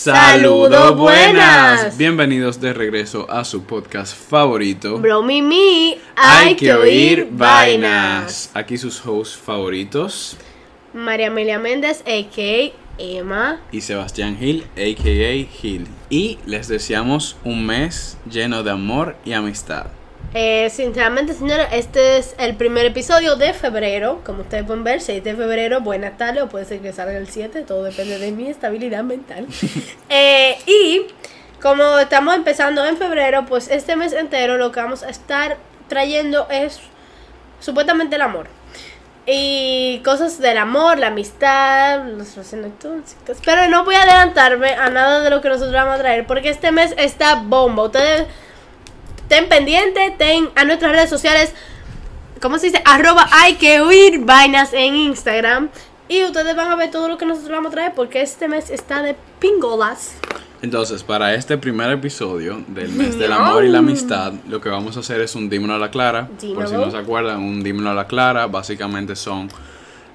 Saludos buenas. Bienvenidos de regreso a su podcast favorito. Bro, mi, mi, hay, que oír vainas. Aquí sus hosts favoritos. María Amelia Méndez, a.k.a. Emma. Y Sebastián Gil, a.k.a. Gil. Y les deseamos un mes lleno de amor y amistad. Eh, sinceramente, señores, este es el primer episodio de febrero. Como ustedes pueden ver, 6 de febrero, buenas tardes, o puede ser que salga el 7, todo depende de mi estabilidad mental. Eh, y como estamos empezando en febrero, pues este mes entero lo que vamos a estar trayendo es supuestamente el amor. Y cosas del amor, la amistad, las relaciones tóxicas. Pero no voy a adelantarme a nada de lo que nosotros vamos a traer, porque este mes está bomba. Ustedes Ten pendiente, ten a nuestras redes sociales, ¿cómo se dice? Arroba hay que huir vainas en Instagram. Y ustedes van a ver todo lo que nosotros vamos a traer porque este mes está de pingolas. Entonces, para este primer episodio del mes del amor y la amistad, lo que vamos a hacer es un dímelo a la clara. Por si no se acuerdan, un dímelo a la clara. Básicamente son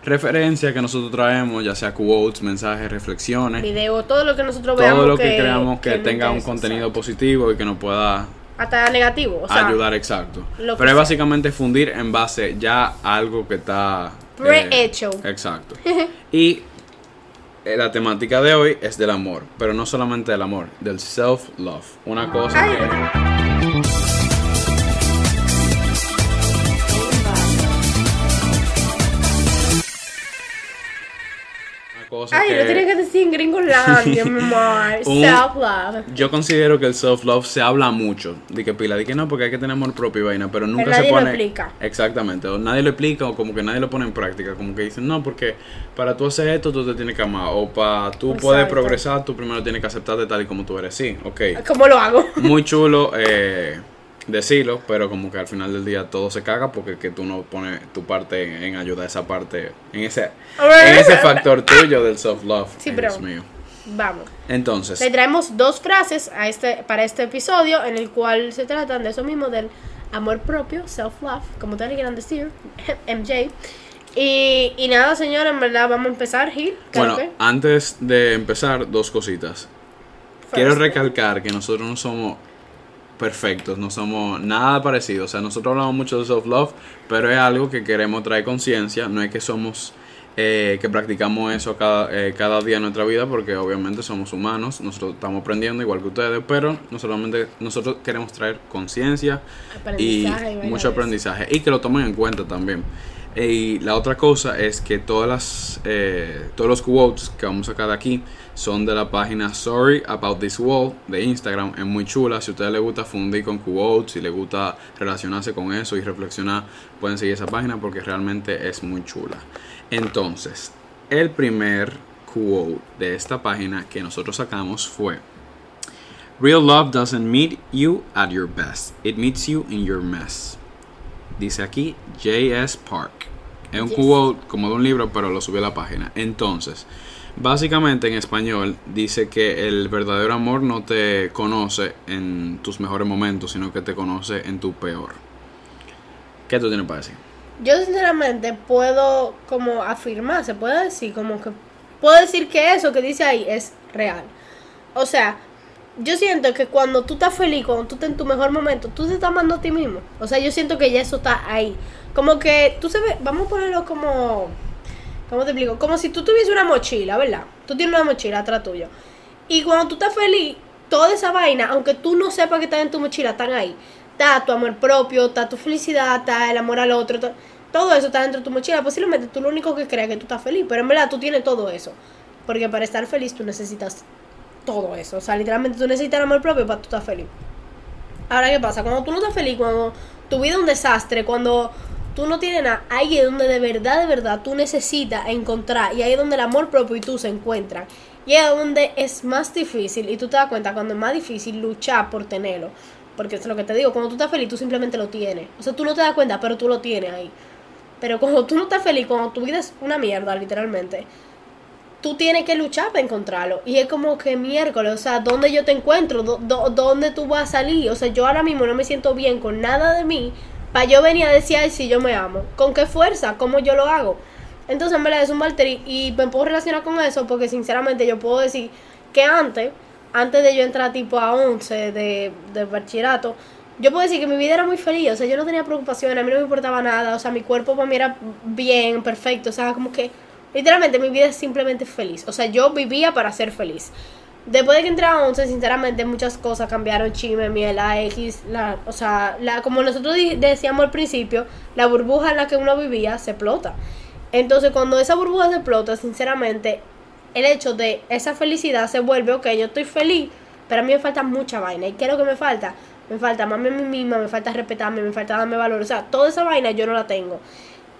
referencias que nosotros traemos, ya sea quotes, mensajes, reflexiones. Video, todo lo que nosotros veamos. Todo lo que, creamos que, tenga un contenido positivo y que nos pueda hasta negativo. O sea, ayudar, exacto. Pero es básicamente fundir en base ya a algo que está prehecho. Eh, exacto. y eh, la temática de hoy es del amor, pero no solamente del amor, del self-love. Una cosa que... Ay, no tiene que decir en gringolandia, mi amor. Self-love. Yo considero que el self-love se habla mucho. De que pila, de que no, porque hay que tener amor propio y vaina, pero nunca se pone. Nadie lo explica. Exactamente. O nadie lo explica o como que nadie lo pone en práctica. Como que dicen, no, porque para tú hacer esto, tú te tienes que amar. O para tú poder progresar, tú primero tienes que aceptarte tal y como tú eres. Sí, ok. ¿Cómo lo hago? Muy chulo. Eh decirlo, pero como que al final del día todo se caga porque que tú no pones tu parte en, ayuda a esa parte, en ese, en ese factor tuyo del self-love. Sí, pero mío. Vamos. Entonces. Le traemos dos frases a este, para este episodio en el cual se tratan de eso mismo, del amor propio, self-love, como te quieran decir, MJ. Y, y nada, señora, en verdad vamos a empezar, Gil. Bueno, antes de empezar, dos cositas. Quiero recalcar que nosotros no somos perfectos, no somos nada parecidos. O sea, nosotros hablamos mucho de self-love, pero es algo que queremos traer conciencia. No es que somos, eh, que practicamos eso cada, eh, cada día en nuestra vida, porque obviamente somos humanos, nosotros estamos aprendiendo igual que ustedes, pero no solamente nosotros queremos traer conciencia y mucho aprendizaje y que lo tomen en cuenta también. Y la otra cosa es que todas las, eh, todos los quotes que vamos a sacar aquí son de la página Sorry About This Wall de Instagram. Es muy chula. Si a ustedes les gusta fundir con quotes, si les gusta relacionarse con eso y reflexionar, pueden seguir esa página porque realmente es muy chula. Entonces, el primer quote de esta página que nosotros sacamos fue Real love doesn't meet you at your best, it meets you in your mess. Dice aquí J.S. Park. Es un quote como de un libro, pero lo subí a la página. Entonces, básicamente en español dice que el verdadero amor no te conoce en tus mejores momentos, sino que te conoce en tu peor. ¿Qué tú tienes para decir? Yo sinceramente puedo como afirmar, se puede decir como que puedo decir que eso que dice ahí es real. O sea, yo siento que cuando tú estás feliz, cuando tú estás en tu mejor momento, tú te estás amando a ti mismo. O sea, yo siento que ya eso está ahí. Como que tú ve, vamos a ponerlo como, ¿cómo te explico? Como si tú tuvieses una mochila, ¿verdad? Tú tienes una mochila atrás tuyo. Y cuando tú estás feliz, toda esa vaina, aunque tú no sepas que está en tu mochila, están ahí. Está tu amor propio, está tu felicidad, está el amor al otro, todo eso está dentro de tu mochila. Posiblemente tú lo único que crees que tú estás feliz, pero en verdad tú tienes todo eso. Porque para estar feliz tú necesitas todo eso. O sea, literalmente tú necesitas el amor propio para tú estar feliz. Ahora, ¿qué pasa? Cuando tú no estás feliz, cuando tu vida es un desastre, cuando tú no tienes nada, ahí es donde de verdad, de verdad tú necesitas encontrar y ahí es donde el amor propio y tú se encuentran. Y es donde es más difícil, y tú te das cuenta cuando es más difícil luchar por tenerlo. Porque es lo que te digo, cuando tú estás feliz, tú simplemente lo tienes. O sea, tú no te das cuenta, pero tú lo tienes ahí. Pero cuando tú no estás feliz, cuando tu vida es una mierda, literalmente, tú tienes que luchar para encontrarlo. Y es como que miércoles, o sea, ¿dónde yo te encuentro? ¿Dónde tú vas a salir? O sea, yo ahora mismo no me siento bien con nada de mí para yo venir a decir, ay, si yo me amo. ¿Con qué fuerza? ¿Cómo yo lo hago? Entonces, en verdad, es un Valtteri y me puedo relacionar con eso porque, sinceramente, yo puedo decir que antes, antes de yo entrar tipo a 11 de, de bachillerato, yo puedo decir que mi vida era muy feliz, o sea, yo no tenía preocupaciones, a mí no me importaba nada, o sea, mi cuerpo para mí era bien, perfecto, o sea, como que literalmente mi vida es simplemente feliz, o sea, yo vivía para ser feliz. Después de que entré a 11, sinceramente muchas cosas cambiaron, chisme, miel, la X, la, o sea, la, como nosotros decíamos al principio, la burbuja en la que uno vivía se explota. Entonces, cuando esa burbuja se explota, sinceramente, el hecho de esa felicidad se vuelve, ok, yo estoy feliz, pero a mí me falta mucha vaina. ¿Y qué es lo que me falta? Me falta amarme a mí misma, me falta respetarme, me falta darme valor. O sea, toda esa vaina yo no la tengo.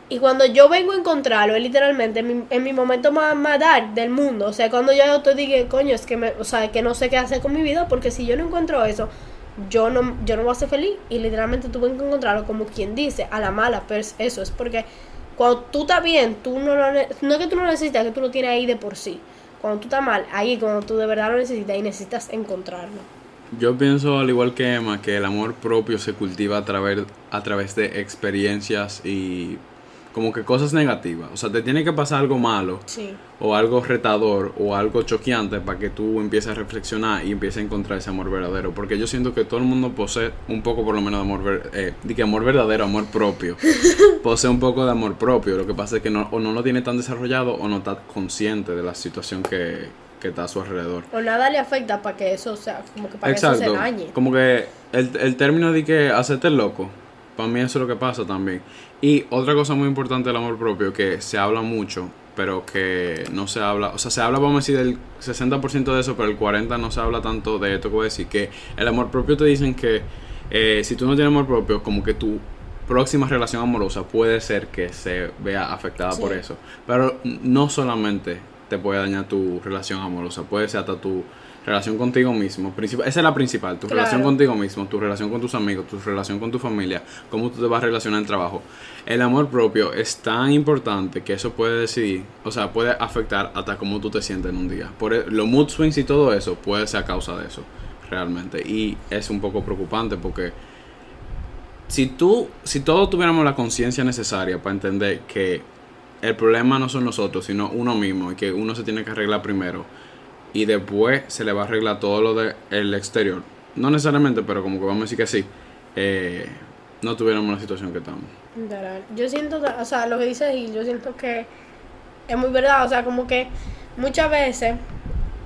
Y cuando yo vengo a encontrarlo, es literalmente en mi, momento más, más dark del mundo. O sea, cuando yo te digo, coño, es que, me, o sea, que no sé qué hacer con mi vida, porque si yo no encuentro eso, yo no, yo no voy a ser feliz. Y literalmente tuve que encontrarlo como quien dice, a la mala. Pero eso es porque cuando tú estás bien, tú no lo, no es que tú no lo necesitas, es que tú lo tienes ahí de por sí. Cuando tú estás mal, ahí cuando tú de verdad lo necesitas y necesitas encontrarlo. Yo pienso, al igual que Emma, que el amor propio se cultiva a través, a través de experiencias y como que cosas negativas. O sea, te tiene que pasar algo malo o algo retador o algo choqueante para que tú empieces a reflexionar y empieces a encontrar ese amor verdadero. Porque yo siento que todo el mundo posee un poco por lo menos de amor, eh, de que amor verdadero, amor propio. posee un poco de amor propio. Lo que pasa es que no, o no lo tiene tan desarrollado o no está consciente de la situación que, que está a su alrededor. O nada le afecta para que eso sea, como que para que eso se dañe. Como que el, el término de que hacerte loco para mí eso es lo que pasa también. Y otra cosa muy importante del amor propio que se habla mucho, pero que no se habla, o sea, se habla, vamos a decir, del 60% de eso, pero el 40% no se habla tanto de esto que voy a decir, que el amor propio te dicen que eh, si tú no tienes amor propio, como que tu próxima relación amorosa puede ser que se vea afectada por eso. Pero no solamente te puede dañar tu relación amorosa, puede ser hasta tu relación contigo mismo. Esa es la principal, tu relación contigo mismo, tu relación con tus amigos, tu relación con tu familia, cómo tú te vas a relacionar en el trabajo. El amor propio es tan importante que eso puede decidir, o sea, puede afectar hasta cómo tú te sientes en un día. Por e, los mood swings y todo eso puede ser a causa de eso, realmente. Y es un poco preocupante porque si tú, si todos tuviéramos la conciencia necesaria para entender que el problema no son nosotros, sino uno mismo y que uno se tiene que arreglar primero y después se le va a arreglar todo lo del exterior. No necesariamente, pero como que vamos a decir que sí, eh, no tuviéramos la situación que estamos. Yo siento, o sea, lo que dices y yo siento que es muy verdad, o sea, como que muchas veces,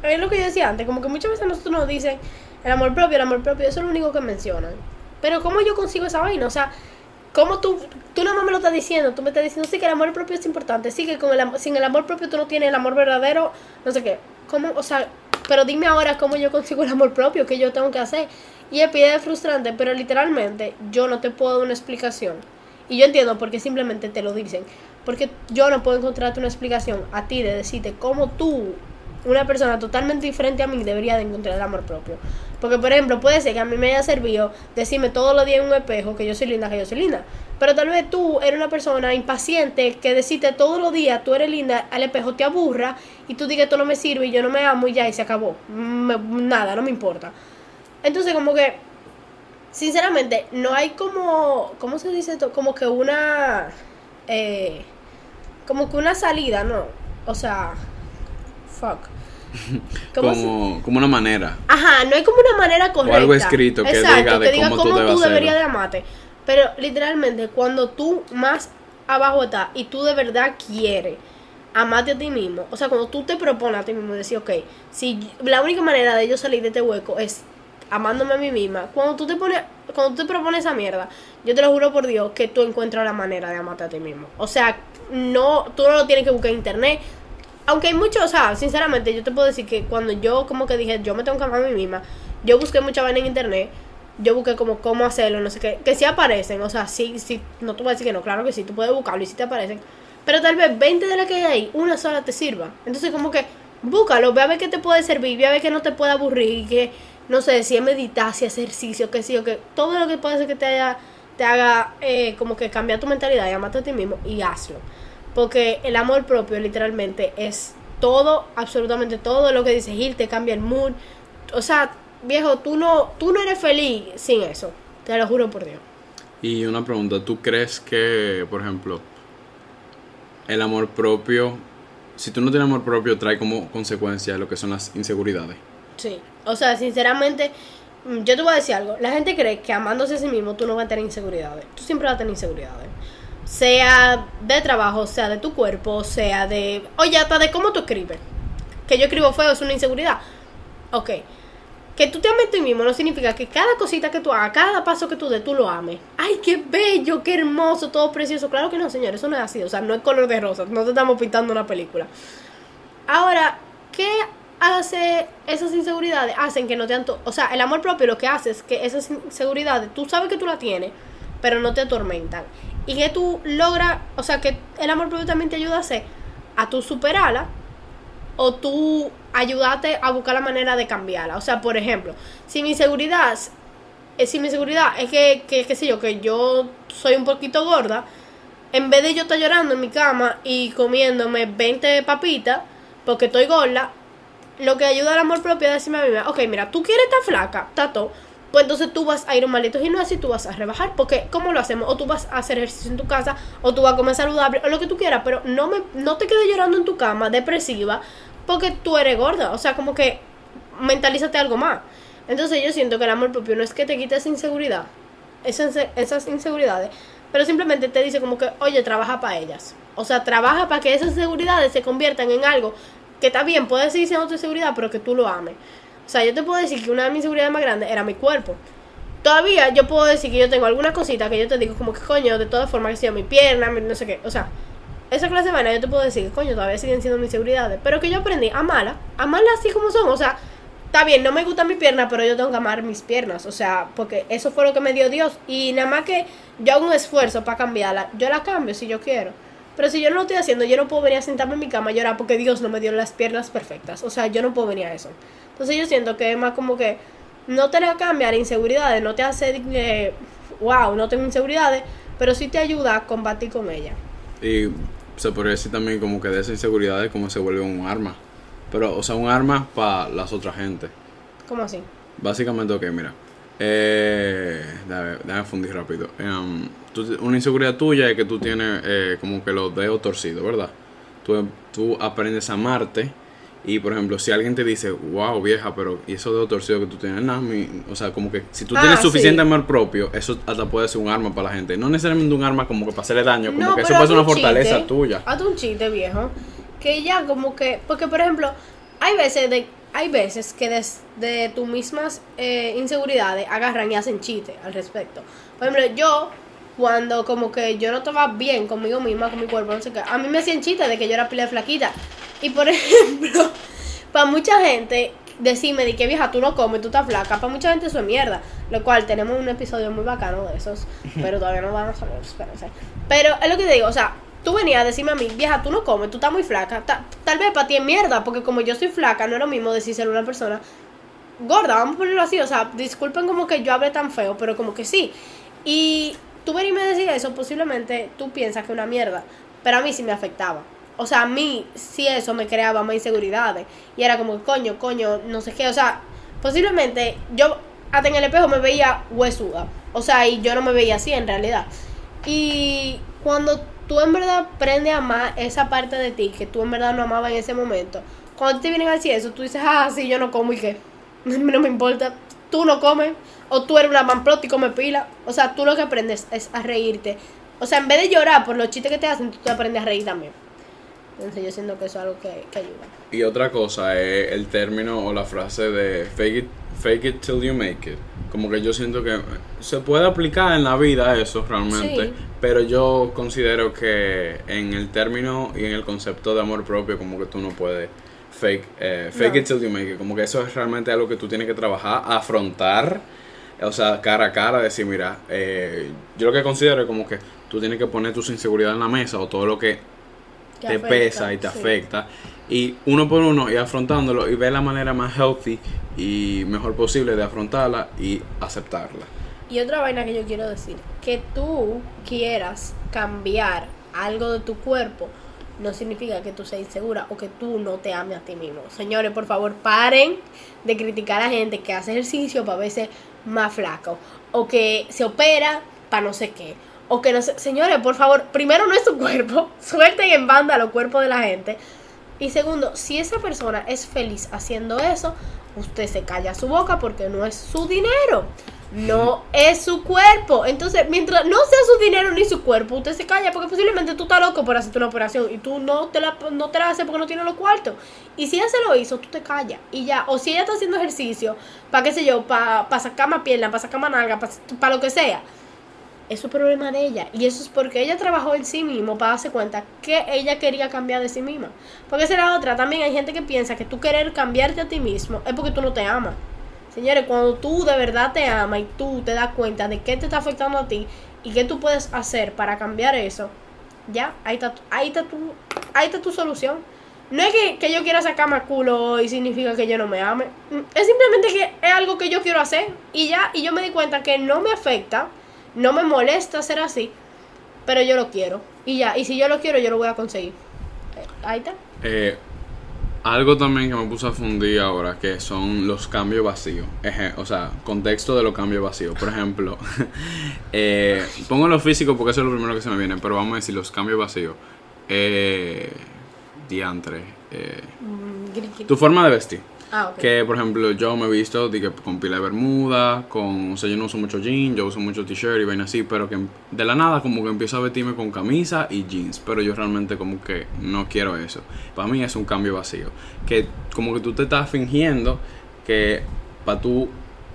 es lo que yo decía antes, como que muchas veces nosotros nos dicen el amor propio, el amor propio, eso es lo único que mencionan. Pero ¿cómo yo consigo esa vaina? O sea, ¿cómo tú, tú nada más me lo estás diciendo? Tú me estás diciendo, sí, que el amor propio es importante, sí, que con el, sin el amor propio tú no tienes el amor verdadero, no sé qué. ¿Cómo? O sea, pero dime ahora cómo yo consigo el amor propio, que yo tengo que hacer. Y es pide frustrante, pero literalmente yo no te puedo dar una explicación. Y yo entiendo porque simplemente te lo dicen. Porque yo no puedo encontrarte una explicación a ti de decirte cómo tú una persona totalmente diferente a mí debería de encontrar el amor propio. Porque, por ejemplo, puede ser que a mí me haya servido decirme todos los días en un espejo que yo soy linda, que yo soy linda. Pero tal vez tú eres una persona impaciente que decirte todos los días tú eres linda al espejo te aburra y tú digas esto no me sirve y yo no me amo y ya y se acabó. nada, no me importa. Entonces, como que, sinceramente, no hay como, ¿cómo se dice esto? Como que una, eh, como que una salida, ¿no? O sea, fuck. Como, como una manera. Ajá, no hay como una manera correcta. O algo escrito que diga de cómo, tú, deberías de amarte. Pero literalmente, cuando tú más abajo estás y tú de verdad quieres amarte a ti mismo, o sea, cuando tú te propones a ti mismo decir, ok, si la única manera de yo salir de este hueco es amándome a mí misma, cuando tú te pones, cuando tú te propones esa mierda, yo te lo juro por Dios que tú encuentras la manera de amarte a ti mismo. O sea, no, tú no lo tienes que buscar en internet, aunque hay mucho, o sea, sinceramente, yo te puedo decir que cuando yo como que dije, yo me tengo que amar a mí misma, yo busqué mucha vaina en internet, yo busqué como cómo hacerlo, no sé qué, que sí aparecen, o sea, sí, sí, no te voy a decir que no, claro que sí, tú puedes buscarlo y sí te aparecen, pero tal vez 20 de las que hay ahí, una sola te sirva. Entonces como que búscalo, ve a ver qué te puede servir, ve a ver que no te puede aburrir, que, no sé, si es meditar, si es ejercicio, que sí, o que todo lo que puede hacer que te haya, te haga eh, como que cambiar tu mentalidad amarte a ti mismo y hazlo. Porque el amor propio literalmente es todo, absolutamente todo lo que dice Gil, te cambia el mood. O sea, viejo, tú no, tú no eres feliz sin eso. Te lo juro por Dios. Y una pregunta, ¿tú crees que, por ejemplo, el amor propio si tú no tienes amor propio, trae como consecuencia lo que son las inseguridades. Sí, o sea, sinceramente, mm, yo te voy a decir algo. La gente cree que amándose a sí mismo tú no vas a tener inseguridades. Tú siempre vas a tener inseguridades. Sea de trabajo, sea de tu cuerpo, sea de... Oye, hasta de cómo tú escribes. Que yo escribo feo es una inseguridad. Ok. Que tú te ames a ti mismo no significa que cada cosita que tú hagas, cada paso que tú des, tú lo ames. ¡Ay, qué bello, qué hermoso, todo precioso! Claro que no, señor, eso no es así. O sea, no es color de rosa. No te estamos pintando una película. Ahora, ¿qué hace esas inseguridades? Hacen que no te anto O sea, el amor propio lo que hace es que esas inseguridades, tú sabes que tú la tienes, pero no te atormentan. Y que tú logras, o sea, que el amor propio también te ayuda a hacer, a tú superarla, o tú ayudarte a buscar la manera de cambiarla. O sea, por ejemplo, si mi inseguridad, eh, si mi inseguridad es que, que, qué sé yo, que yo soy un poquito gorda, en vez de yo estar llorando en mi cama y comiéndome 20 papitas, porque estoy gorda, lo que ayuda al amor propio es decirme a mí, ok, mira, tú quieres estar flaca, tato, pues entonces tú vas a ir a un maldito gimnasio y tú vas a rebajar, porque ¿cómo lo hacemos? O tú vas a hacer ejercicio en tu casa, o tú vas a comer saludable, o lo que tú quieras, pero no, me, no te quedes llorando en tu cama, depresiva, porque tú eres gorda, o sea, como que mentalízate algo más. Entonces yo siento que el amor propio no es que te quites inseguridad, esas, inseguridades, pero simplemente te dice como que, oye, trabaja para ellas. O sea, trabaja para que esas inseguridades se conviertan en algo que está bien, puedes seguir siendo tu inseguridad, pero que tú lo ames. O sea, yo te puedo decir que una de mis inseguridades más grandes era mi cuerpo. Todavía yo puedo decir que yo tengo alguna cosita que yo te digo como que coño, de todas formas, que sea mi pierna, no sé qué. O sea, esa clase de vaina yo te puedo decir que coño, todavía siguen siendo mis inseguridades. Pero que yo aprendí a amarla, amarla así como son. O sea, está bien, no me gusta mi pierna, pero yo tengo que amar mis piernas. O sea, porque eso fue lo que me dio Dios. Y nada más que yo hago un esfuerzo para cambiarla, yo la cambio si yo quiero. Pero si yo no lo estoy haciendo, yo no puedo venir a sentarme en mi cama y llorar porque Dios no me dio las piernas perfectas. O sea, yo no puedo venir a eso. Entonces yo siento que es más como que no te la cambiar inseguridades, no te hace que, wow, no tengo inseguridades, pero sí te ayuda a combatir con ella. Y se podría decir también como que de esas inseguridades como se vuelve un arma. Pero, o sea, un arma para las otras gente. ¿Cómo así? Básicamente, ok, mira. Eh, déjame, fundir rápido. Um, una inseguridad tuya es que tú tienes eh, como que los dedos torcidos, ¿verdad? Tú, tú aprendes a amarte y, por ejemplo, si alguien te dice, wow, vieja, pero ¿y esos dedos torcidos que tú tienes? Nada, o sea, como que si tú Ah, tienes suficiente sí. amor propio, eso hasta puede ser un arma para la gente. No necesariamente un arma como que para hacerle daño, como No, que eso puede ser una un fortaleza chiste. tuya. Hazte un chiste, viejo. Que ya como que... Porque, por ejemplo, hay veces de hay veces que desde tus mismas eh, inseguridades agarran y hacen chistes al respecto. Por ejemplo, yo, cuando como que yo no estaba bien conmigo misma, con mi cuerpo, no sé qué, a mí me hacían chistes de que yo era pila de flaquita. Y por ejemplo, para mucha gente, decirme de que vieja, tú no comes, tú estás flaca, para mucha gente eso es mierda. Lo cual tenemos un episodio muy bacano de esos, pero todavía no van a salir, espérense. Pero es lo que te digo, o sea, tú venías a decirme a mí, vieja, tú no comes, tú estás muy flaca. Ta- tal vez para ti es mierda, porque como yo soy flaca, no es lo mismo decírselo a una persona gorda, vamos a ponerlo así, o sea, disculpen como que yo hable tan feo, pero como que sí. Y tú venirme a decir eso, posiblemente tú piensas que es una mierda, pero a mí sí me afectaba. O sea, a mí sí eso me creaba más inseguridades. Y era como, coño, coño, no sé qué. O sea, posiblemente yo hasta en el espejo me veía huesuda. O sea, y yo no me veía así en realidad. Y cuando tú en verdad aprendes a amar esa parte de ti que tú en verdad no amabas en ese momento, cuando te vienen a decir eso, tú dices, ah, sí, yo no como y qué. No me importa. Tú no comes. O tú eres una manplot y comes pila. O sea, tú lo que aprendes es a reírte. O sea, en vez de llorar por los chistes que te hacen, tú te aprendes a reír también. Entonces yo siento que eso es algo que, que ayuda. Y otra cosa es el término o la frase de fake it, fake it till you make it. Como que yo siento que se puede aplicar en la vida eso realmente, Sí. pero yo considero que en el término y en el concepto de amor propio como que tú no puedes fake, eh, fake No. it till you make it. Como que eso es realmente algo que tú tienes que trabajar, afrontar, o sea, cara a cara, decir, mira, eh, yo lo que considero es como que tú tienes que poner tus inseguridades en la mesa o todo lo que te, afecta, pesa y te sí. afecta. Y uno por uno, y afrontándolo y ver la manera más healthy y mejor posible de afrontarla y aceptarla. Y otra vaina que yo quiero decir, que tú quieras cambiar algo de tu cuerpo no significa que tú seas insegura o que tú no te ames a ti mismo. Señores, por favor, paren de criticar a la gente que hace ejercicio para verse más flaco o que se opera para no sé qué. O que no sé, señores, por favor, primero no es tu cuerpo, suelten en banda los cuerpos de la gente. Y segundo, si esa persona es feliz haciendo eso, usted se calla su boca porque no es su dinero. No es su cuerpo. Entonces, mientras no sea su dinero ni su cuerpo, usted se calla porque posiblemente tú estás loco por hacerte una operación y tú no te la, no te la haces porque no tienes los cuartos. Y si ella se lo hizo, tú te callas y ya. O si ella está haciendo ejercicio, para qué sé yo, para pa sacar más pierna, para sacar más nalga, para lo que sea. Eso es problema de ella. Y eso es porque ella trabajó en sí mismo para darse cuenta que ella quería cambiar de sí misma. Porque esa era otra. También hay gente que piensa que tú querer cambiarte a ti mismo es porque tú no te amas. Señores, cuando tú de verdad te amas y tú te das cuenta de qué te está afectando a ti y qué tú puedes hacer para cambiar eso, ya, ahí está, ahí está, tu, ahí está tu solución. No es que, yo quiera sacarme culo y significa que yo no me ame. Es simplemente que es algo que yo quiero hacer y ya, y yo me di cuenta que no me afecta, no me molesta ser así, pero yo lo quiero. Y ya, y si yo lo quiero, yo lo voy a conseguir. Ahí está. Eh, algo también que me puso a fundir ahora, que son los cambios vacíos. o sea, contexto de los cambios vacíos. Por ejemplo, eh, pongo lo físico porque eso es lo primero que se me viene, pero vamos a decir los cambios vacíos. Eh, diantre. Eh, mm, tu forma de vestir. Ah, que, por ejemplo, yo me he visto con pila de bermuda, con... O sea, yo no uso mucho jeans, yo uso mucho t-shirt y vaina así, pero que de la nada como que empiezo a vestirme con camisa y jeans, pero yo realmente como que no quiero eso. Para mí es un cambio vacío. Que como que tú te estás fingiendo que para tú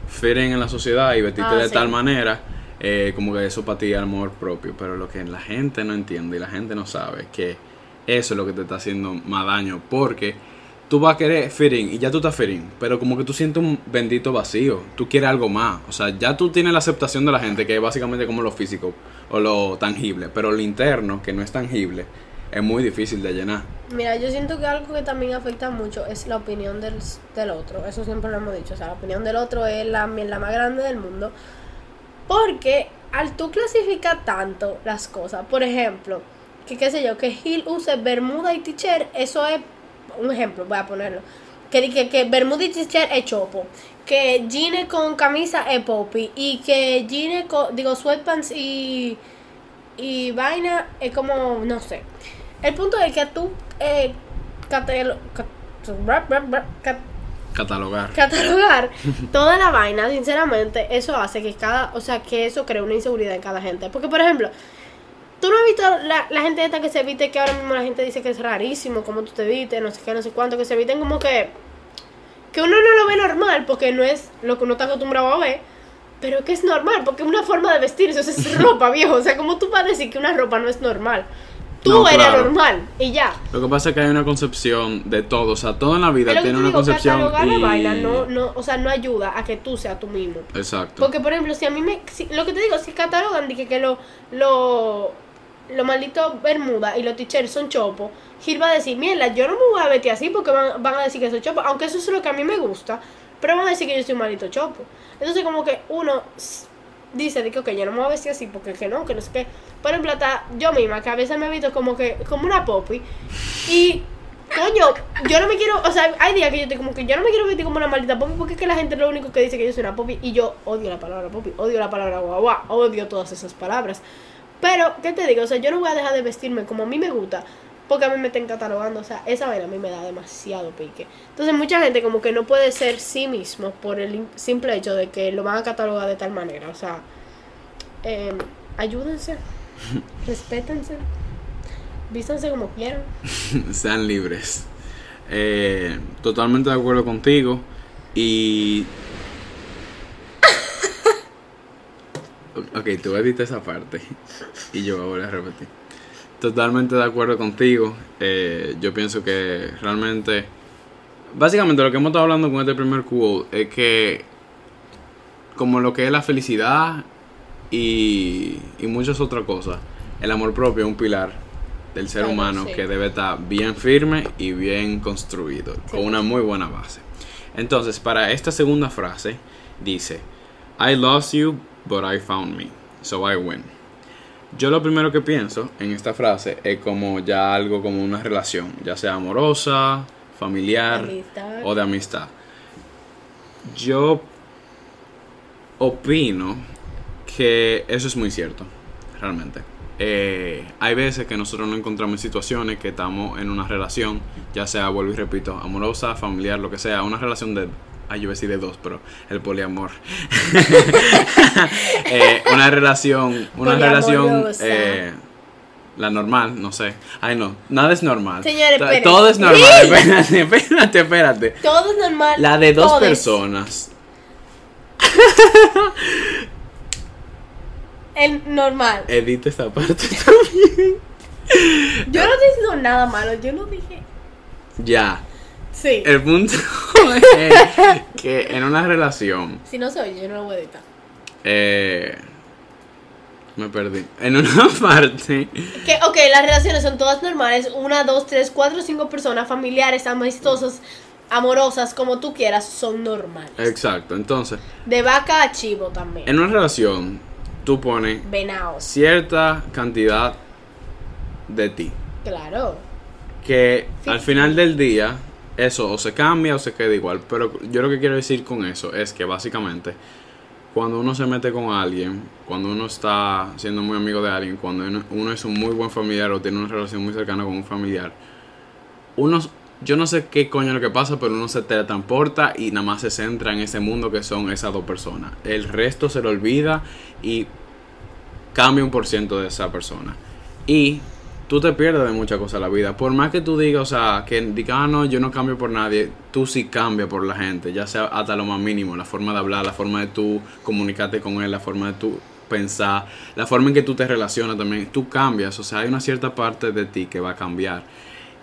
fit en la sociedad y vestirte ah, de tal manera, eh, como que eso para ti es amor propio, pero lo que la gente no entiende y la gente no sabe es que eso es lo que te está haciendo más daño, porque tú vas a querer fitting y ya tú estás fitting, pero como que tú sientes un bendito vacío, tú quieres algo más, o sea, ya tú tienes la aceptación de la gente que es básicamente como lo físico o lo tangible, pero lo interno, que no es tangible, es muy difícil de llenar. Mira, yo siento que algo que también afecta mucho es la opinión del, del otro, eso siempre lo hemos dicho, o sea, la opinión del otro es la, la más grande del mundo, porque al tú clasificar tanto las cosas, por ejemplo, que qué sé yo, que Gil use bermuda y t-shirt, eso es un ejemplo, voy a ponerlo. Que, que, que Bermuda y t-shirt es chopo. Que jeans con camisa es poppy. Y que jeans con, digo, sweatpants y, y vaina es como, no sé. El punto es que tú eh, catalogar. Catalogar toda la vaina, sinceramente, eso hace que cada, o sea, que eso crea una inseguridad en cada gente. Porque, por ejemplo, Tú no has visto la, la gente esta que se viste, que ahora mismo la gente dice que es rarísimo, como tú te vistes, no sé qué, no sé cuánto, que se visten como que. que uno no lo ve normal, porque no es lo que uno está acostumbrado a ver, pero que es normal, porque es una forma de vestirse, eso es ropa, viejo. O sea, como tú vas a decir que una ropa no es normal? Tú eres normal y ya. Lo que pasa es que hay una concepción de todo, o sea, todo en la vida tiene una concepción y... vaina no, no, o sea, no ayuda a que tú seas tú mismo. Exacto. Porque por ejemplo, si a mí me lo que te digo, si catalogan que, que lo lo los malditos bermuda y los t son chopos, Gil va a decir, mierda, yo no me voy a vestir así porque van, a decir que soy chopo, aunque eso es lo que a mí me gusta, pero van a decir que yo soy un maldito chopo. Entonces como que uno dice que, ok, yo no me voy a vestir así porque que no, que no sé qué. Por ejemplo, hasta yo misma, que a veces me he visto como que, como una popi, y coño, yo no me quiero, o sea, hay días que yo estoy como que yo no me quiero vestir como una maldita popi porque es que la gente es lo único que dice que yo soy una popi y yo odio la palabra popi, odio la palabra guagua, odio todas esas palabras. Pero, ¿qué te digo? O sea, yo no voy a dejar de vestirme como a mí me gusta. Porque a mí me están catalogando. O sea, esa vaina a mí me da demasiado pique. Entonces, mucha gente como que no puede ser sí mismo por el simple hecho de que lo van a catalogar de tal manera. O sea, eh, ayúdense. respétense. Vístanse como quieran. Sean libres. Eh, totalmente de acuerdo contigo. Y Ok, tú editas esa parte y yo voy a repetir. Totalmente de acuerdo contigo. Eh, yo pienso que realmente, básicamente lo que hemos estado hablando con este primer quote es que como lo que es la felicidad y, y muchas otras cosas, el amor propio es un pilar del ser humano que debe estar bien firme y bien construido, con una muy buena base. Entonces, para esta segunda frase, dice, I lost you, but I found me, so I win. Yo lo primero que pienso en esta frase es como ya algo como una relación, ya sea amorosa, familiar o de amistad. Yo opino que eso es muy cierto, realmente. eh, hay veces que nosotros nos encontramos en situaciones que estamos en una relación, ya sea, vuelvo y repito, amorosa, familiar, lo que sea, una relación de Ay, yo decir de dos, pero el poliamor. Eh, una relación, una relación, eh, la normal, no sé. Ay, no, nada es normal. Señores, espérense. Todo es normal. Espérate, espérate, espérate. Todo es normal. La de dos personas. El normal. Edita esta parte también. Yo no estoy diciendo nada malo. Yo no dije. Ya. Sí. El punto es que en una relación Si no se oye, yo no lo voy a editar. Eh, me perdí. En una parte. Que, ok, las relaciones son todas normales. Una, dos, tres, cuatro, cinco personas, familiares, amistosas, amorosas, como tú quieras, son normales. Exacto. Entonces, De vaca a chivo también. en una relación, tú pones Venados. cierta cantidad de ti. Claro. Que Sí. al final del día, eso o se cambia o se queda igual. Pero yo lo que quiero decir con eso es que básicamente, cuando uno se mete con alguien, cuando uno está siendo muy amigo de alguien, cuando uno, uno es un muy buen familiar o tiene una relación muy cercana con un familiar, uno, yo no sé qué coño es lo que pasa, pero uno se teletransporta y nada más se centra en ese mundo que son esas dos personas. El resto se lo olvida y cambia un por ciento de esa persona. Y tú te pierdes de muchas cosas la vida. Por más que tú digas, o sea, que digas, ah, no, yo no cambio por nadie, tú sí cambias por la gente, ya sea hasta lo más mínimo, la forma de hablar, la forma de tú comunicarte con él, la forma de tú pensar, la forma en que tú te relacionas también, tú cambias, o sea, hay una cierta parte de ti que va a cambiar.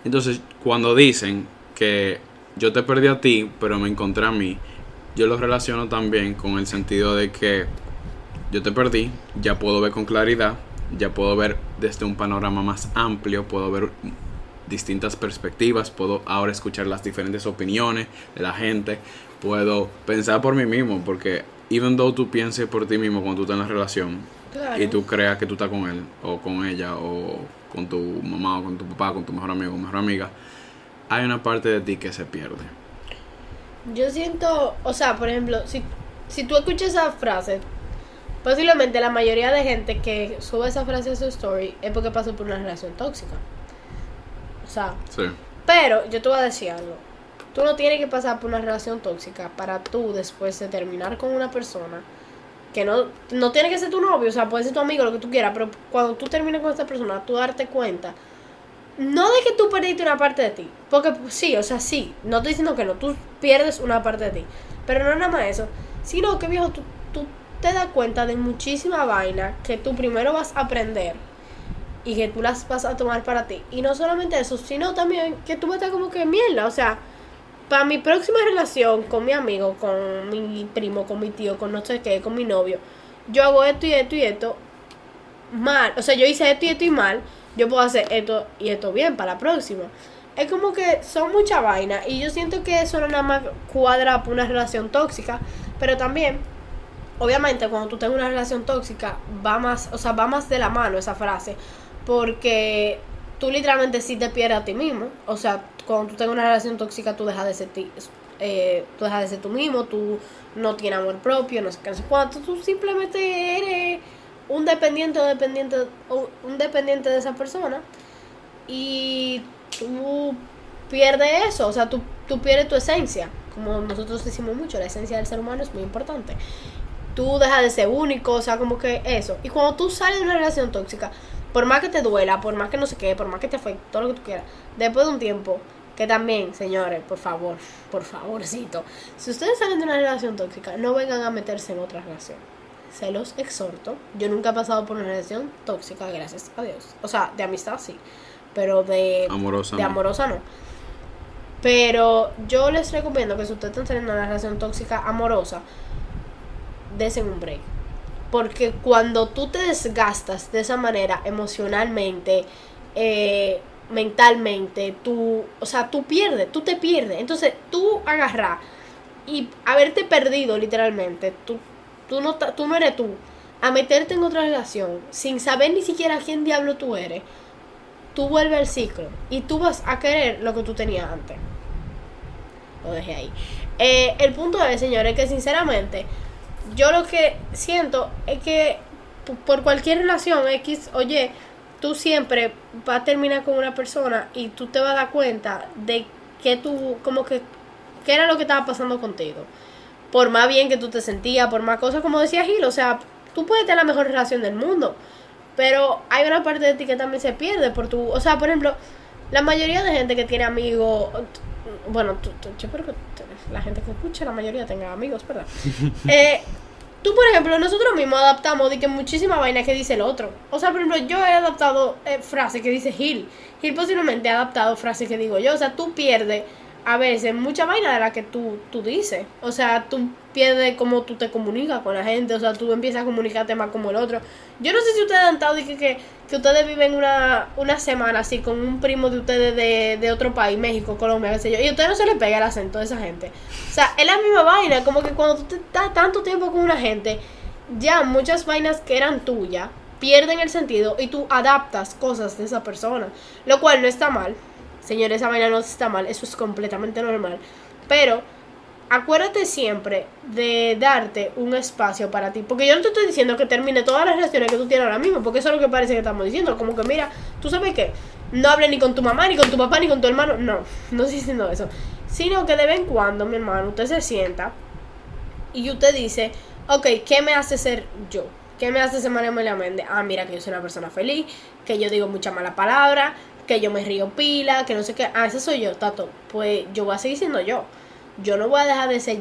Entonces, cuando dicen que yo te perdí a ti, pero me encontré a mí, yo lo relaciono también con el sentido de que yo te perdí, ya puedo ver con claridad, ya puedo ver desde un panorama más amplio, puedo ver distintas perspectivas, puedo ahora escuchar las diferentes opiniones de la gente, puedo pensar por mí mismo, porque even though tú pienses por ti mismo cuando tú estás en la relación Claro. y tú creas que tú estás con él o con ella o con tu mamá o con tu papá, con tu mejor amigo o mejor amiga, hay una parte de ti que se pierde. Yo siento, o sea, por ejemplo, si, si tú escuchas esa frase, posiblemente la mayoría de gente que sube esa frase a su story es porque pasó por una relación tóxica. O sea, Sí. pero yo te voy a decir algo. Tú no tienes que pasar por una relación tóxica para tú después de terminar con una persona que no, no tiene que ser tu novio, o sea, puede ser tu amigo, lo que tú quieras, pero cuando tú termines con esta persona, tú darte cuenta, no de que tú perdiste una parte de ti, porque sí, o sea, sí, no estoy diciendo que no, tú pierdes una parte de ti, pero no nada más eso, sino que viejo, tú, tú te das cuenta de muchísima vaina que tú primero vas a aprender y que tú las vas a tomar para ti. Y no solamente eso, sino también que tú estar como que mierda, o sea, para mi próxima relación con mi amigo, con mi primo, con mi tío, con no sé qué, con mi novio, yo hago esto y esto y esto mal, o sea, yo hice esto y esto y mal, yo puedo hacer esto y esto bien para la próxima. Es como que son mucha vaina y yo siento que eso no nada más cuadra por una relación tóxica, pero también obviamente cuando tú tengas una relación tóxica va más, o sea, va más de la mano esa frase, porque tú literalmente sí te pierdes a ti mismo, o sea, cuando tú tengas una relación tóxica tú dejas de ser ti, eh, tú dejas de ser tú mismo, tú no tienes amor propio, no sé qué, no cuánto, tú simplemente eres un dependiente o dependiente un dependiente de esa persona y tú pierdes eso, o sea, tú, tú pierdes tu esencia, como nosotros decimos mucho, la esencia del ser humano es muy importante tú dejas de ser único, o sea, como que eso. Y cuando tú sales de una relación tóxica, por más que te duela, por más que no sé qué, por más que te afecte, todo lo que tú quieras, después de un tiempo, que también, señores, por favor, por favorcito, si ustedes salen de una relación tóxica, no vengan a meterse en otra relación. Se los exhorto. Yo nunca he pasado por una relación tóxica, gracias a Dios. O sea, de amistad sí, pero de Amorosa. de no. amorosa no. Pero yo les recomiendo que si ustedes están teniendo una relación tóxica amorosa, desen. Porque cuando tú te desgastas de esa manera emocionalmente, eh, mentalmente, tú, o sea, tú pierdes, tú te pierdes. Entonces, tú agarrar y haberte perdido literalmente, tú, tú, no, tú no eres tú, a meterte en otra relación sin saber ni siquiera quién diablo tú eres, tú vuelves al ciclo y tú vas a querer lo que tú tenías antes. Lo dejé ahí. Eh, el punto es, señores, que sinceramente, yo lo que siento es que por cualquier relación X, oye, tú siempre vas a terminar con una persona y tú te vas a dar cuenta de que tú, como que, qué era lo que estaba pasando contigo. Por más bien que tú te sentías, por más cosas, como decía Gil, o sea, tú puedes tener la mejor relación del mundo, pero hay una parte de ti que también se pierde por tu, o sea, por ejemplo, la mayoría de gente que tiene amigos, bueno, yo creo que la gente que escucha, la mayoría tenga amigos, ¿verdad? eh, tú, por ejemplo, nosotros mismos adaptamos de que muchísima vaina que dice el otro. O sea, por ejemplo, yo he adaptado eh, frases que dice Gil. Gil posiblemente ha adaptado frases que digo yo. O sea, tú pierdes a veces mucha vaina de la que tú, tú dices. O sea, tú pierdes cómo tú te comunicas con la gente. O sea, tú empiezas a comunicarte más como el otro. Yo no sé si ustedes han estado que, que, que ustedes viven una, una semana así con un primo de ustedes de, de otro país, México, Colombia, qué sé yo. Y a ustedes no se les pega el acento de esa gente. O sea, es la misma vaina. Como que cuando tú estás tanto tiempo con una gente, ya muchas vainas que eran tuyas pierden el sentido y tú adaptas cosas de esa persona. Lo cual no está mal Señores, esa vaina no está mal, eso es completamente normal. Pero acuérdate siempre de darte un espacio para ti. Porque yo no te estoy diciendo que termine todas las relaciones que tú tienes ahora mismo, porque eso es lo que parece que estamos diciendo. Como que mira, tú sabes que no hables ni con tu mamá, ni con tu papá, ni con tu hermano. No, no estoy diciendo eso. Sino que de vez en cuando, mi hermano, usted se sienta y usted dice, ok, ¿qué me hace ser yo? ¿Qué me hace ser María Amelia Méndez? Ah, mira que yo soy una persona feliz, que yo digo mucha mala palabra, que yo me río pila, que no sé qué. Ah, ese soy yo, Tato. Pues yo voy a seguir siendo yo. Yo no voy a dejar de ser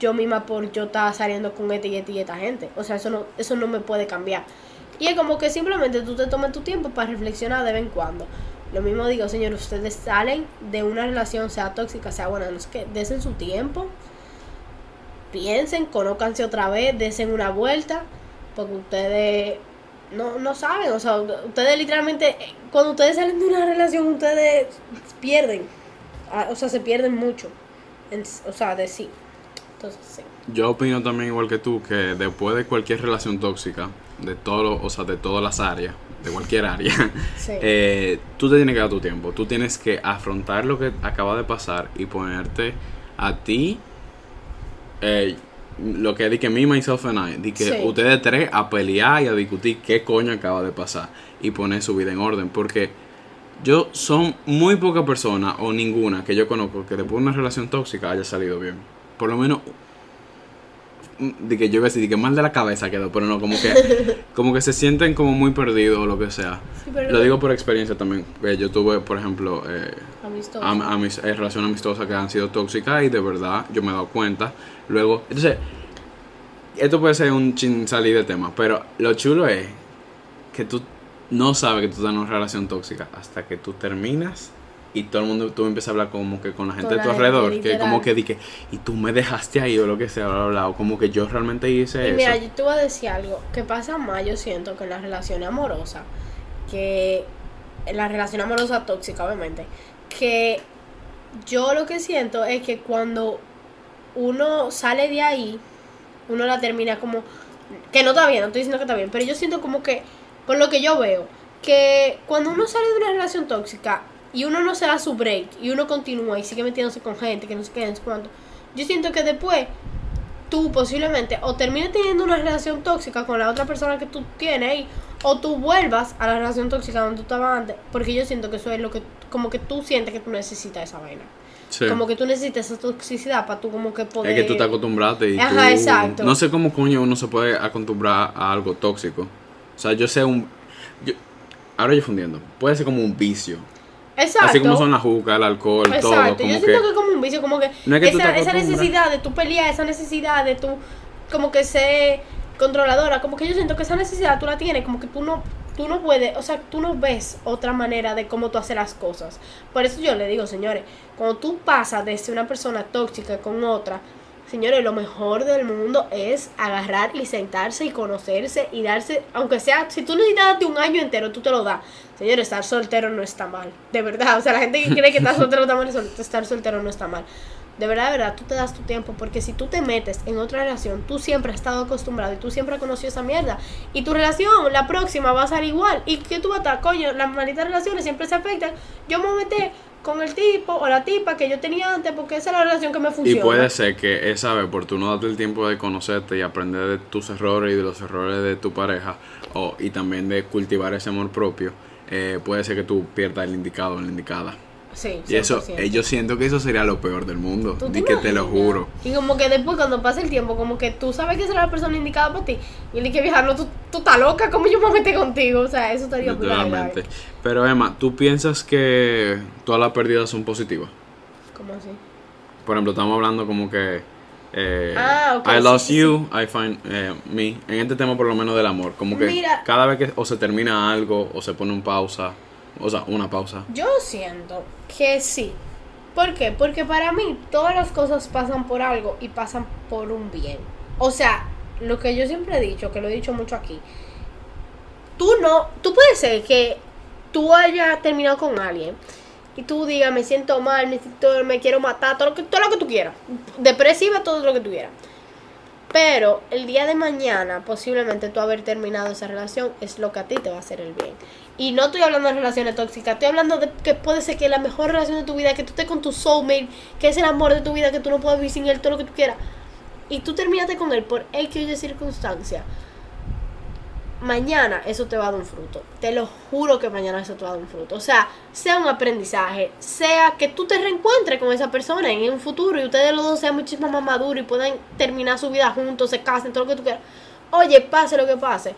yo misma por yo estar saliendo con esta y esta y esta gente. O sea, eso no, eso no me puede cambiar. Y es como que simplemente tú te tomes tu tiempo para reflexionar de vez en cuando. Lo mismo digo, señor, ustedes salen de una relación, sea tóxica, sea buena, no sé qué, desen su tiempo, piensen, conócanse otra vez, desen una vuelta, porque ustedes no, no saben, o sea, ustedes literalmente, cuando ustedes salen de una relación, ustedes pierden, ah, o sea, se pierden mucho, o sea, de sí. Entonces, sí. Yo opino también igual que tú, que después de cualquier relación tóxica, de todo, o sea, de todas las áreas, de cualquier área, eh, tú te tienes que dar tu tiempo, tú tienes que afrontar lo que acaba de pasar y ponerte a ti eh, lo que di que me, myself and I, di que ustedes tres a pelear y a discutir qué coño acaba de pasar y poner su vida en orden. Porque yo son muy pocas personas o ninguna que yo conozco que después de una relación tóxica haya salido bien. Por lo menos de que yo iba a decir que mal de la cabeza quedó, pero no, como que como que se sienten como muy perdidos o lo que sea. lo digo por experiencia también. yo tuve, por ejemplo, eh, a, mis eh, relaciones amistosas que han sido tóxicas y de verdad yo me he dado cuenta. Luego, entonces, esto puede ser un chin salir de tema, pero lo chulo es que tú no sabes que tú estás en una relación tóxica hasta que tú terminas y todo el mundo tú empiezas a hablar como que con la gente de tu alrededor que como que di que y tú me dejaste ahí o lo que sea bla, bla, o como que yo realmente hice y eso. mira yo te voy a decir algo que pasa más yo siento que en la relación amorosa que en la relación amorosa tóxica obviamente que yo lo que siento es que cuando uno sale de ahí uno la termina como que no está bien no estoy diciendo que está bien pero yo siento como que por lo que yo veo que cuando uno sale de una relación tóxica y uno no se da su break y uno continúa y sigue metiéndose con gente que no se no cuánto, yo siento que después tú posiblemente o termines teniendo una relación tóxica con la otra persona que tú tienes o tú vuelvas a la relación tóxica donde tú estabas antes, porque yo siento que eso es lo que, como que tú sientes que tú necesitas esa vaina. Como que tú necesitas esa toxicidad para tú como que poder... Es que tú te acostumbraste y Ajá, exacto. No sé cómo coño uno se puede acostumbrar a algo tóxico. O sea, yo sé un... Yo, ahora yo fundiendo. Puede ser como un vicio. Exacto. Así como son la juca, el alcohol, todo. Exacto. Yo siento que es como un vicio, como que, esa, esa necesidad de tu pelear, esa necesidad de tu como que ser controladora, como que yo siento que esa necesidad tú la tienes, como que tú no tú no puedes, o sea, tú no ves otra manera de cómo tú haces las cosas. Por eso yo le digo, señores, cuando tú pasas de ser una persona tóxica con otra, Señores, lo mejor del mundo es agarrar y sentarse y conocerse y darse, aunque sea, si tú necesitas un año entero, tú te lo das. Señores, estar soltero no está mal, de verdad. O sea, la gente que cree que estar soltero está mal, estar soltero no está mal. de verdad, de verdad, tú te das tu tiempo, porque si tú te metes en otra relación, tú siempre has estado acostumbrado y tú siempre has conocido esa mierda, y tu relación, la próxima, va a ser igual, y que tú vas a estar, coño, las malditas relaciones siempre se afectan, yo me metí con el tipo o la tipa que yo tenía antes, porque esa es la relación que me funciona. Y puede ser que esa vez, por tú no darte el tiempo de conocerte y aprender de tus errores y de los errores de tu pareja, o, y también de cultivar ese amor propio, eh, puede ser que tú pierdas el indicado o la indicada. Sí, Y eso, 100%. eh, yo siento que eso sería lo peor del mundo. ¿Tú te que te lo juro. Y como que después cuando pasa el tiempo, como que tú sabes que será la persona indicada para ti. Y dice, vieja, no, tú, tú estás loca, ¿cómo yo me metí contigo? O sea, eso estaría Literalmente. Pero Emma, ¿tú piensas que todas las pérdidas son positivas? ¿Cómo así? Por ejemplo, estamos hablando como que eh, Ah, ok, I sí, lost sí, you, I find eh, me. En este tema por lo menos del amor, como que Mira. cada vez que o se termina algo o se pone un pausa, o sea, una pausa. Yo siento que sí. ¿Por qué? Porque para mí todas las cosas pasan por algo y pasan por un bien. O sea, lo que yo siempre he dicho, que lo he dicho mucho aquí, tú no, tú puedes ser que tú hayas terminado con alguien y tú digas, me siento mal, me, siento- me quiero matar, todo lo, que, todo lo que tú quieras. Depresiva, todo lo que tú quieras. Pero el día de mañana, posiblemente tú haber terminado esa relación es lo que a ti te va a hacer el bien. Y no estoy hablando de relaciones tóxicas, estoy hablando de que puede ser que la mejor relación de tu vida, que tú estés con tu soulmate, que es el amor de tu vida, que tú no puedes vivir sin él, todo lo que tú quieras. Y tú terminaste con él por X Y circunstancia. Mañana eso te va a dar un fruto. Te lo juro que mañana eso te va a dar un fruto. O sea, sea un aprendizaje, sea que tú te reencuentres con esa persona en un futuro y ustedes los dos sean muchísimo más maduros y puedan terminar su vida juntos, se casen, todo lo que tú quieras. Oye, pase lo que pase.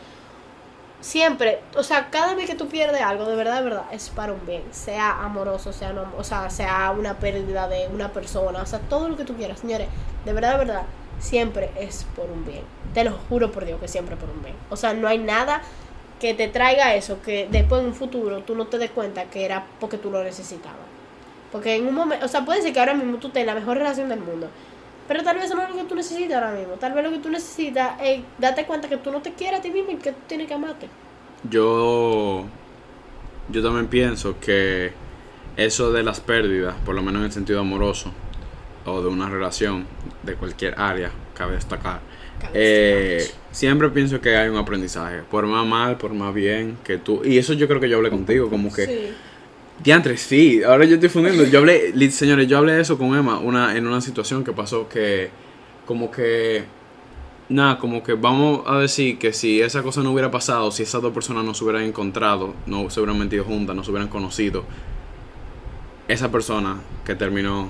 Siempre, o sea, cada vez que tú pierdes algo, de verdad, de verdad, es para un bien. Sea amoroso, sea o sea, sea una pérdida de una persona, o sea, todo lo que tú quieras, señores. De verdad, de verdad, siempre es por un bien. Te lo juro por Dios que siempre por un bien. O sea, no hay nada que te traiga eso que después en un futuro tú no te des cuenta que era porque tú lo necesitabas. Porque en un momento, o sea, puede ser que ahora mismo tú tengas la mejor relación del mundo. Pero tal vez eso no es lo que tú necesitas ahora mismo. Tal vez lo que tú necesitas es darte cuenta que tú no te quieres a ti mismo y que tú tienes que amarte. Yo, yo también pienso que eso de las pérdidas, por lo menos en el sentido amoroso, o de una relación de cualquier área, cabe destacar, Cabe eh, siempre pienso que hay un aprendizaje, por más mal, por más bien, que tú, y eso yo creo que yo hablé contigo, como que, Sí. Diantres, sí, ahora yo estoy fundiendo, yo hablé, señores, yo hablé de eso con Emma, una, en una situación que pasó que, como que, nada, como que vamos a decir que si esa cosa no hubiera pasado, si esas dos personas no se hubieran encontrado, no se hubieran metido juntas, no se hubieran conocido, esa persona que terminó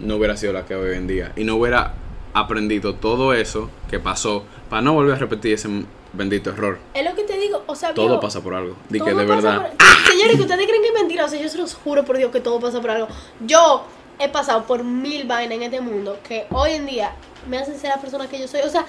no hubiera sido la que hoy en día. Y no hubiera aprendido todo eso que pasó para no volver a repetir ese bendito error. Es lo que te digo, o sea, Todo viejo, pasa por algo. Di que de verdad. por- Señores, que ustedes creen que es mentira, o sea, yo se los juro por Dios que todo pasa por algo. Yo he pasado por mil vainas en este mundo que hoy en día me hacen ser la persona que yo soy. O sea,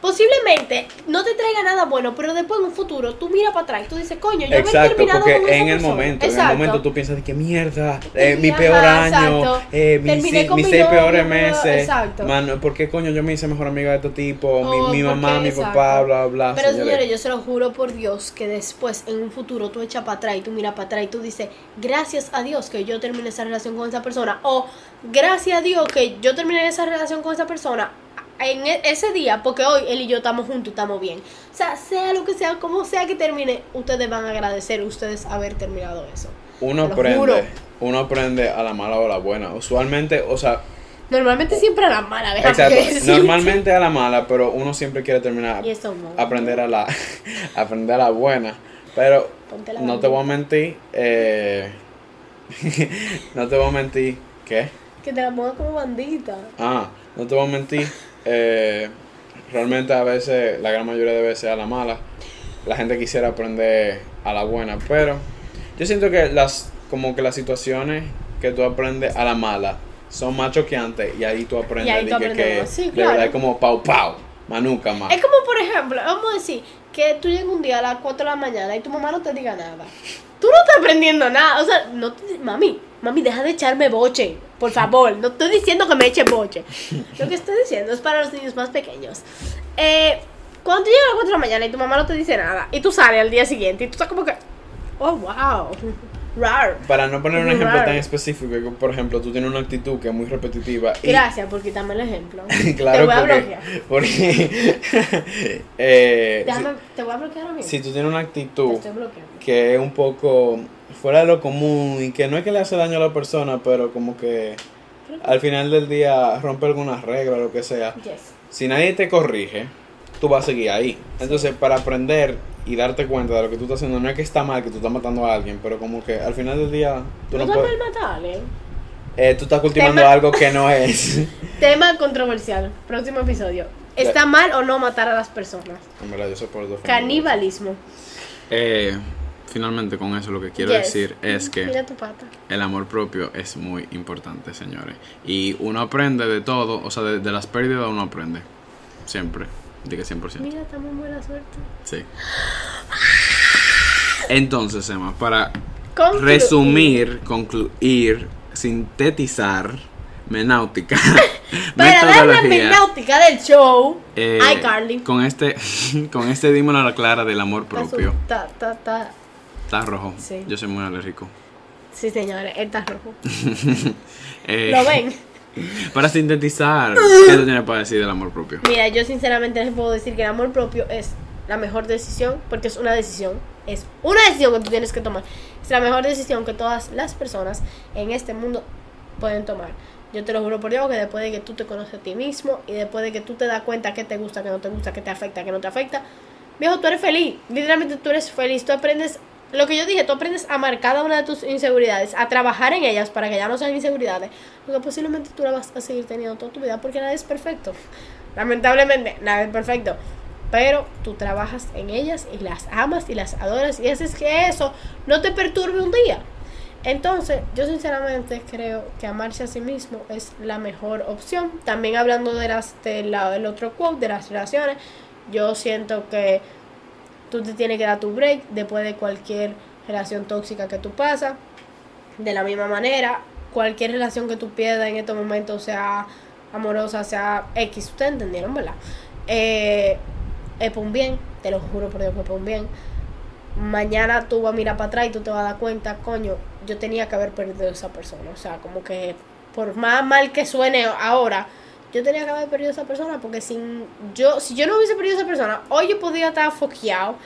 posiblemente no te traiga nada bueno, pero después en un futuro tú miras para atrás y tú dices, coño, yo haber terminado con esa persona. Exacto. tú piensas de que mierda, eh, mi Ajá, peor año, exacto. eh, mis mi seis peores meses. exacto. Mano, ¿por qué coño yo me hice mejor amiga de este tipo? Oh, mi, mi ¿por mamá, qué? mi Exacto. papá, bla, bla, Pero señores, yo se lo juro por Dios que después, en un futuro, tú echas para atrás y tú miras para atrás y tú dices, gracias a Dios que yo terminé esa relación con esa persona. O gracias a Dios que yo terminé esa relación con esa persona en e- ese día, porque hoy él y yo estamos juntos y estamos bien. O sea, sea lo que sea, como sea que termine, ustedes van a agradecer ustedes haber terminado eso. Uno aprende, juro. uno aprende a la mala o a la buena. Usualmente, o sea, Normalmente siempre a la mala, exacto, normalmente a la mala, pero uno siempre quiere terminar Y eso aprender a la aprender a la buena. Pero la no te voy a mentir, eh, no te voy a mentir, ¿qué? Que te la pongas como bandita. Ah, no te voy a mentir, eh, realmente a veces, la gran mayoría de veces a la mala, la gente quisiera aprender a la buena, pero yo siento que las, como que las situaciones que tú aprendes a la mala son más choqueantes y ahí tú aprendes, ahí tú que. Sí, de claro. verdad es como pau pau, más nunca más. Es como, por ejemplo, vamos a decir que tú llegas un día a las 4 de la mañana y tu mamá no te diga nada. Tú no estás aprendiendo nada. O sea, no te, mami, mami, deja de echarme boche. Por favor, no estoy diciendo que me eche boche. Lo que estoy diciendo es para los niños más pequeños. Eh, cuando tú llegas a las 4 de la mañana y tu mamá no te dice nada, y tú sales al día siguiente y tú estás como que, oh, wow. Rar. Para no poner un ejemplo tan específico, por ejemplo, tú tienes una actitud que es muy repetitiva. y- Gracias por quitarme el ejemplo. claro, te voy a porque, bloquear. porque eh, Déjame, te voy a bloquear si, mismo. si tú tienes una actitud que es un poco fuera de lo común y que no es que le hace daño a la persona, pero como que al final del día rompe alguna regla o lo que sea. Yes. Si nadie te corrige, tú vas a seguir ahí. Entonces, para aprender y darte cuenta de lo que tú estás haciendo, no es que está mal que tú estás matando a alguien, pero como que al final del día tú No no puedes... mal matar a alguien. Eh, tú estás cultivando Tema- algo que no es. Tema controversial. Próximo episodio. ¿Está mal o no matar a las personas? en verdad, yo soy por dos. Canibalismo. Eh, finalmente con eso lo que quiero Yes. decir es que Mira tu pata. el amor propio es muy importante, señores. Y uno aprende de todo, o sea, de, de las pérdidas uno aprende. Siempre. Diga 100%. Mira, estamos en buena suerte. Sí. Entonces, Emma, para Concluir. resumir, concluir, sintetizar, menáutica, Para dar la metodología, náutica del show. eh, Ay, Carly. con este, con este dímelo a la clara del amor propio. Ta, ta, ta. Está rojo. Sí. Yo soy muy alérgico. Sí, señores, él está rojo. Eh, ¿Lo ven? Para sintetizar, ¿qué tú tienes para decir del amor propio? Mira, yo sinceramente les puedo decir que el amor propio es la mejor decisión, porque es una decisión, es una decisión que tú tienes que tomar. Es la mejor decisión que todas las personas en este mundo pueden tomar. Yo te lo juro por Dios que después de que tú te conoces a ti mismo y después de que tú te das cuenta que te gusta, que no te gusta, que te afecta, que no te afecta, viejo, tú eres feliz. Literalmente tú eres feliz. Tú aprendes, lo que yo dije, tú aprendes a amar cada una de tus inseguridades, a trabajar en ellas para que ya no sean inseguridades, porque posiblemente tú la vas a seguir teniendo toda tu vida porque nada es perfecto. Lamentablemente, nada es perfecto. Pero tú trabajas en ellas y las amas y las adoras y haces que eso no te perturbe un día. Entonces, yo sinceramente creo que amarse a sí mismo es la mejor opción. También hablando de del lado del otro quote, de las relaciones, yo siento que tú te tienes que dar tu break después de cualquier relación tóxica que tú pasas. De la misma manera, cualquier relación que tú pierdas en estos momentos, sea amorosa, sea X, ustedes entendieron, ¿verdad? Eh, es por un bien, te lo juro por Dios que es por un bien. Mañana tú vas a mirar para atrás y tú te vas a dar cuenta, coño, yo tenía que haber perdido a esa persona. O sea, como que por más mal que suene ahora, yo tenía que haber perdido a esa persona porque sin yo, si yo no hubiese perdido a esa persona, hoy yo podría estar foqueado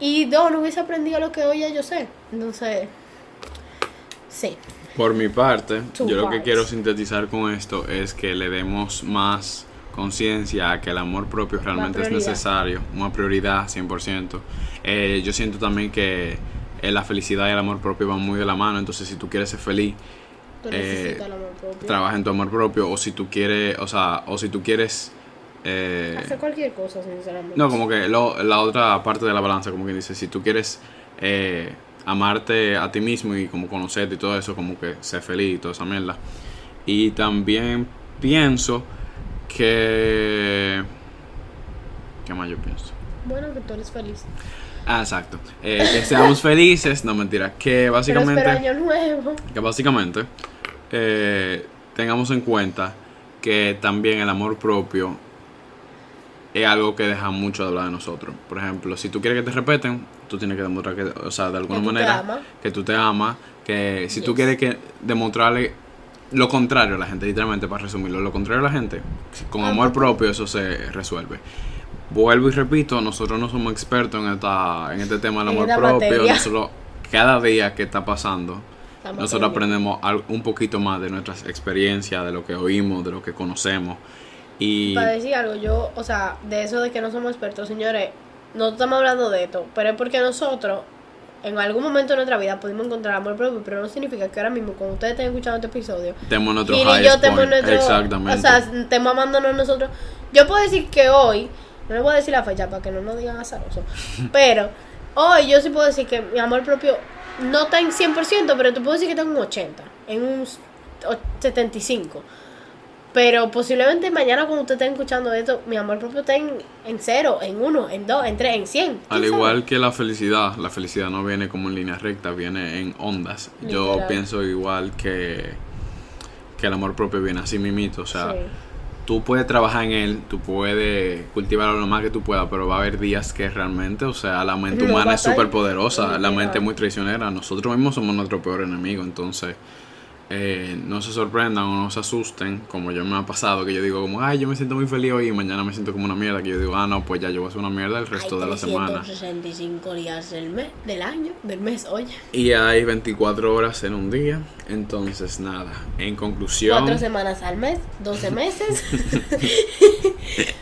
y dos, no hubiese aprendido lo que hoy ya yo sé. Entonces, sí. Por mi parte, Two yo lo que quiero sintetizar con esto es que le demos más conciencia a que el amor propio realmente es necesario, una prioridad 100%. Eh, yo siento también que eh, la felicidad y el amor propio van muy de la mano, entonces si tú quieres ser feliz, Eh, trabaja en tu amor propio o si tú quieres, o sea, o si tú quieres... eh, Hacer cualquier cosa, sinceramente. no, como que lo- la otra parte de la balanza, como que dice, si tú quieres eh, amarte a ti mismo y como conocerte y todo eso, como que ser feliz y toda esa mierda. Y también pienso que... ¿Qué más yo pienso? Bueno, que tú eres feliz. Ah, exacto. Eh, que seamos felices, no mentira, que Pero básicamente... año nuevo. Que básicamente eh, tengamos en cuenta que también el amor propio es algo que deja mucho de hablar de nosotros. Por ejemplo, si tú quieres que te respeten, tú tienes que demostrar que, o sea, de alguna Que manera, que tú te amas, que si tú quieres que demostrarle lo contrario a la gente, literalmente para resumirlo, lo contrario a la gente, con amor propio eso se resuelve. Vuelvo y repito, nosotros no somos expertos en esta en este tema del amor propio, nosotros cada día que está pasando Estamos nosotros aprendemos un poquito más de nuestras experiencias, de lo que oímos, de lo que conocemos. Y Para decir algo, yo, o sea, de eso de que no somos expertos, señores, no estamos hablando de esto, pero es porque nosotros, en algún momento de nuestra vida, pudimos encontrar amor propio, pero no significa que ahora mismo, cuando ustedes estén escuchando este episodio, tenemos nuestro y yo point. nuestro. Exactamente. O sea, estemos amándonos nosotros. Yo puedo decir que hoy, no les voy a decir la fecha para que no nos digan azaroso, pero hoy yo sí puedo decir que mi amor propio no está en 100%, pero te puedo decir que está en un 80, en un o- 75. Pero posiblemente mañana cuando usted esté escuchando esto, mi amor propio está en, en 0, en 1, en 2, en 3, en 100. Al igual que la felicidad, la felicidad no viene como en línea recta, viene en ondas. Yo pienso igual que, que el amor propio viene así mimito. O sea, Sí. Tú puedes trabajar en él, tú puedes cultivarlo lo más que tú puedas, pero va a haber días que realmente, o sea, la mente humana es súper poderosa, la mente es muy traicionera, nosotros mismos somos nuestro peor enemigo, entonces eh, no se sorprendan o no se asusten, como yo me ha pasado, que yo digo como, ay, yo me siento muy feliz hoy y mañana me siento como una mierda, que yo digo, ah, no, pues ya yo voy a hacer una mierda el resto Hay de la semana. 365 días del mes, del año, del mes, oye. Y hay 24 horas en un día, entonces nada, en conclusión... Cuatro semanas al mes, 12 meses,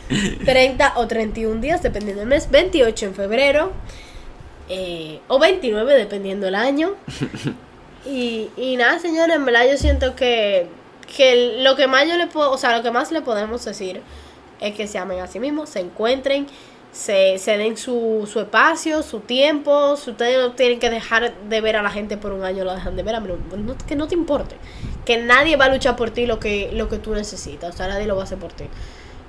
30 o 31 días, dependiendo del mes, 28 en febrero, eh, o 29, dependiendo del año. Y, y nada, señores, en verdad yo siento que, que lo que más yo le puedo, o sea, lo que más le podemos decir es que se amen a sí mismos, se encuentren, se, se den su, su espacio, su tiempo. Si ustedes no tienen que dejar de ver a la gente por un año, lo dejan de ver, mí no- no- que no te importe. Que nadie va a luchar por ti lo que, lo que tú necesitas, o sea, nadie lo va a hacer por ti.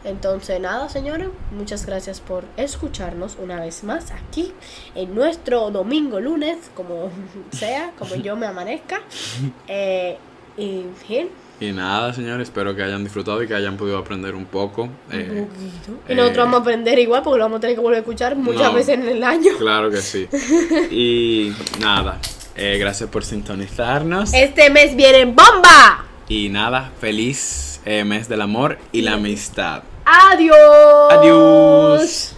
Entonces, nada, señores, muchas gracias por escucharnos una vez más aquí en nuestro domingo, lunes, como sea, como yo me amanezca. Eh, y Gil, Y nada, señores, espero que hayan disfrutado y que hayan podido aprender un poco. eh, un poquito. Y eh, nosotros vamos a aprender igual porque lo vamos a tener que volver a escuchar muchas No. veces en el año. Claro que sí. Y nada, eh, gracias por sintonizarnos. Este mes viene bomba. Y nada, feliz eh, mes del amor y la amistad. Adiós. Adiós.